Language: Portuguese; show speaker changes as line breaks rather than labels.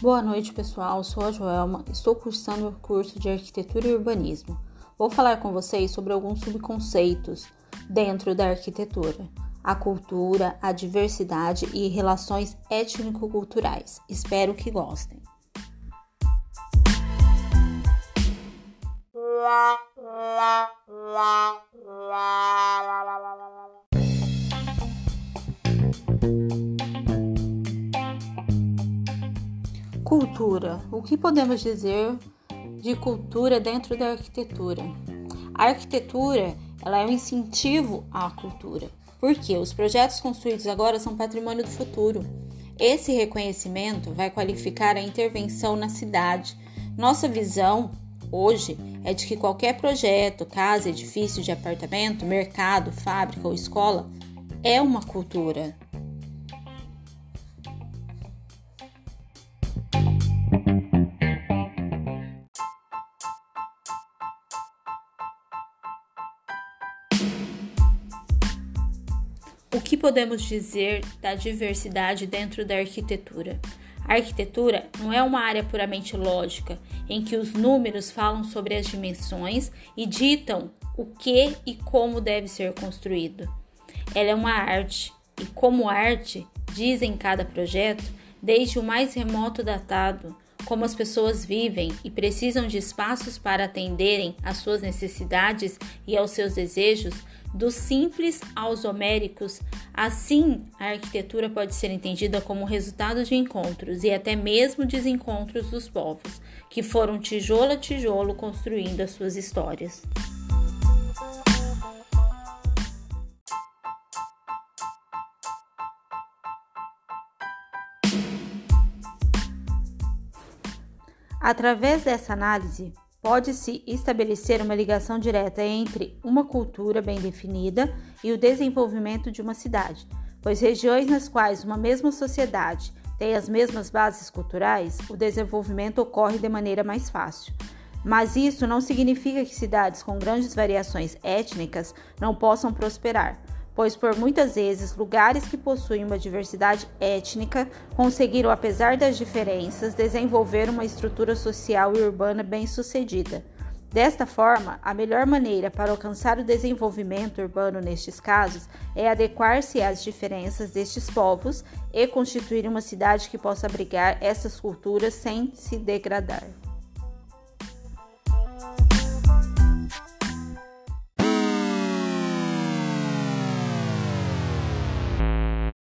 Boa noite, pessoal. Sou a Joelma, estou cursando o curso de Arquitetura e Urbanismo. Vou falar com vocês sobre alguns subconceitos dentro da arquitetura: a cultura, a diversidade e relações étnico-culturais. Espero que gostem. Cultura. O que podemos dizer de cultura dentro da arquitetura? A arquitetura ela é um incentivo à cultura, porque os projetos construídos agora são patrimônio do futuro. Esse reconhecimento vai qualificar a intervenção na cidade. Nossa visão hoje é de que qualquer projeto, casa, edifício de apartamento, mercado, fábrica ou escola é uma cultura. O que podemos dizer da diversidade dentro da arquitetura? A arquitetura não é uma área puramente lógica, em que os números falam sobre as dimensões e ditam o que e como deve ser construído. Ela é uma arte, e como arte, diz em cada projeto, desde o mais remoto datado, como as pessoas vivem e precisam de espaços para atenderem às suas necessidades e aos seus desejos, dos simples aos homéricos, assim a arquitetura pode ser entendida como resultado de encontros e até mesmo desencontros dos povos, que foram tijolo a tijolo construindo as suas histórias. Através dessa análise, pode-se estabelecer uma ligação direta entre uma cultura bem definida e o desenvolvimento de uma cidade, pois regiões nas quais uma mesma sociedade tem as mesmas bases culturais, o desenvolvimento ocorre de maneira mais fácil. Mas isso não significa que cidades com grandes variações étnicas não possam prosperar pois por muitas vezes lugares que possuem uma diversidade étnica conseguiram, apesar das diferenças, desenvolver uma estrutura social e urbana bem-sucedida. Desta forma, a melhor maneira para alcançar o desenvolvimento urbano nestes casos é adequar-se às diferenças destes povos e constituir uma cidade que possa abrigar essas culturas sem se degradar.